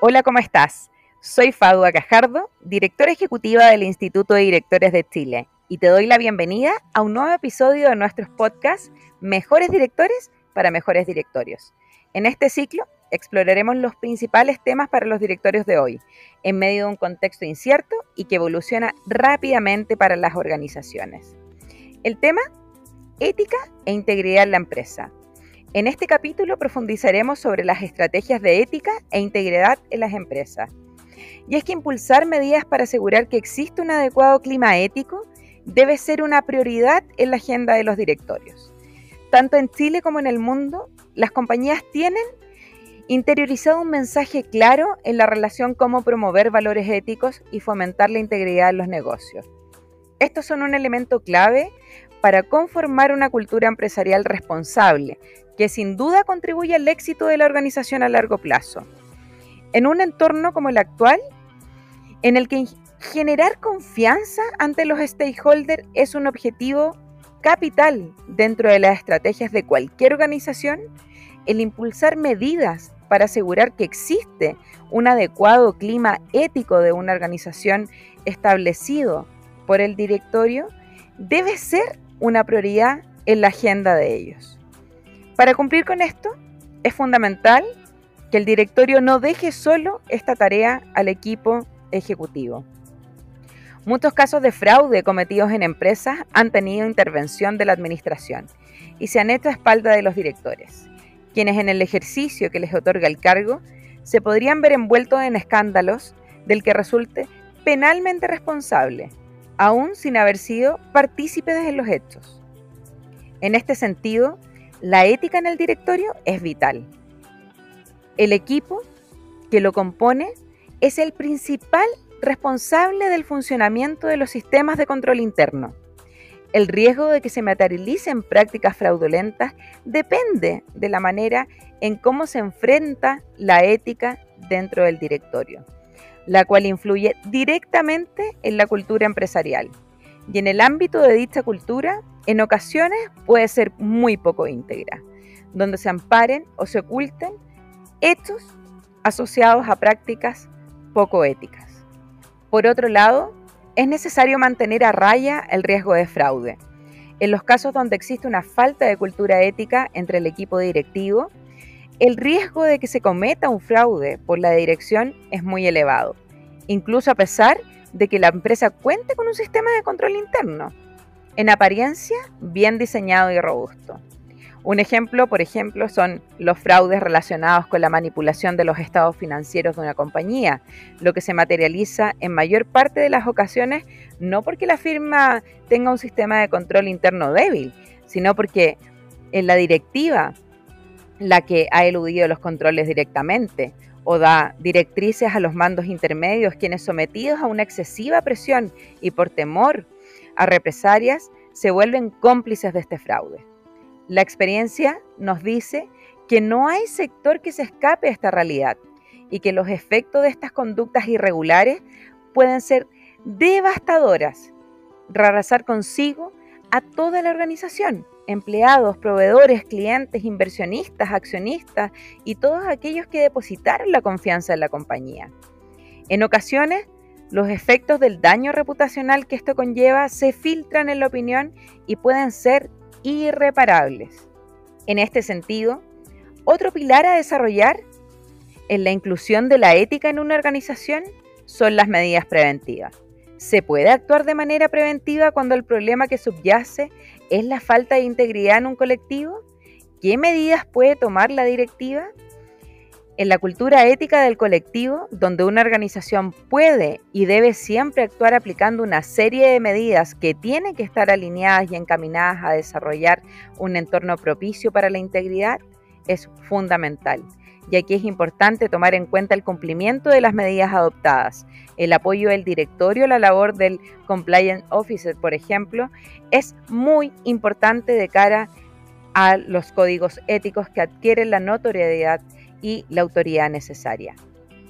Hola, ¿cómo estás? Soy Fadua Cajardo, directora ejecutiva del Instituto de Directores de Chile, y te doy la bienvenida a un nuevo episodio de nuestros podcasts Mejores Directores para Mejores Directorios. En este ciclo exploraremos los principales temas para los directorios de hoy, en medio de un contexto incierto y que evoluciona rápidamente para las organizaciones. El tema, ética e integridad en la empresa, en este capítulo profundizaremos sobre las estrategias de ética e integridad en las empresas. Y es que impulsar medidas para asegurar que existe un adecuado clima ético debe ser una prioridad en la agenda de los directorios. Tanto en Chile como en el mundo, las compañías tienen interiorizado un mensaje claro en la relación cómo promover valores éticos y fomentar la integridad en los negocios. Estos son un elemento clave para conformar una cultura empresarial responsable, que sin duda contribuye al éxito de la organización a largo plazo. En un entorno como el actual, en el que generar confianza ante los stakeholders es un objetivo capital dentro de las estrategias de cualquier organización, el impulsar medidas para asegurar que existe un adecuado clima ético de una organización establecido por el directorio debe ser una prioridad en la agenda de ellos. Para cumplir con esto, es fundamental que el directorio no deje solo esta tarea al equipo ejecutivo. Muchos casos de fraude cometidos en empresas han tenido intervención de la administración y se han hecho a espalda de los directores, quienes en el ejercicio que les otorga el cargo se podrían ver envueltos en escándalos del que resulte penalmente responsable, aún sin haber sido partícipes en los hechos. En este sentido, la ética en el directorio es vital. El equipo que lo compone es el principal responsable del funcionamiento de los sistemas de control interno. El riesgo de que se materialicen prácticas fraudulentas depende de la manera en cómo se enfrenta la ética dentro del directorio, la cual influye directamente en la cultura empresarial. Y en el ámbito de dicha cultura en ocasiones puede ser muy poco íntegra, donde se amparen o se oculten hechos asociados a prácticas poco éticas. Por otro lado, es necesario mantener a raya el riesgo de fraude. En los casos donde existe una falta de cultura ética entre el equipo directivo, el riesgo de que se cometa un fraude por la dirección es muy elevado, incluso a pesar de que la empresa cuente con un sistema de control interno en apariencia bien diseñado y robusto. Un ejemplo, por ejemplo, son los fraudes relacionados con la manipulación de los estados financieros de una compañía, lo que se materializa en mayor parte de las ocasiones no porque la firma tenga un sistema de control interno débil, sino porque en la directiva la que ha eludido los controles directamente o da directrices a los mandos intermedios, quienes sometidos a una excesiva presión y por temor a represalias, se vuelven cómplices de este fraude. La experiencia nos dice que no hay sector que se escape a esta realidad y que los efectos de estas conductas irregulares pueden ser devastadoras, arrasar consigo a toda la organización, empleados, proveedores, clientes, inversionistas, accionistas y todos aquellos que depositaron la confianza en la compañía. En ocasiones, los efectos del daño reputacional que esto conlleva se filtran en la opinión y pueden ser irreparables. En este sentido, otro pilar a desarrollar en la inclusión de la ética en una organización son las medidas preventivas. ¿Se puede actuar de manera preventiva cuando el problema que subyace es la falta de integridad en un colectivo? ¿Qué medidas puede tomar la directiva? En la cultura ética del colectivo, donde una organización puede y debe siempre actuar aplicando una serie de medidas que tienen que estar alineadas y encaminadas a desarrollar un entorno propicio para la integridad, es fundamental. Y aquí es importante tomar en cuenta el cumplimiento de las medidas adoptadas. El apoyo del directorio la labor del compliance officer, por ejemplo, es muy importante de cara a los códigos éticos que adquieren la notoriedad y la autoridad necesaria.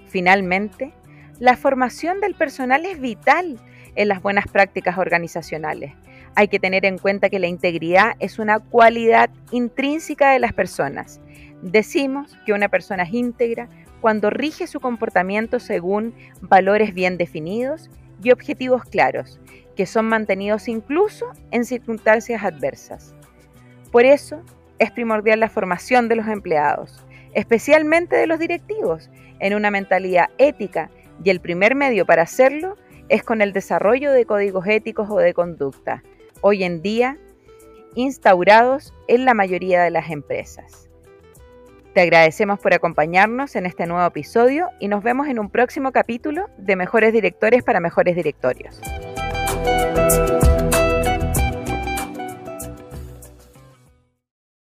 Finalmente, la formación del personal es vital en las buenas prácticas organizacionales. Hay que tener en cuenta que la integridad es una cualidad intrínseca de las personas. Decimos que una persona es íntegra cuando rige su comportamiento según valores bien definidos y objetivos claros, que son mantenidos incluso en circunstancias adversas. Por eso es primordial la formación de los empleados, especialmente de los directivos, en una mentalidad ética y el primer medio para hacerlo es con el desarrollo de códigos éticos o de conducta, hoy en día instaurados en la mayoría de las empresas. Te agradecemos por acompañarnos en este nuevo episodio y nos vemos en un próximo capítulo de Mejores Directores para Mejores Directorios.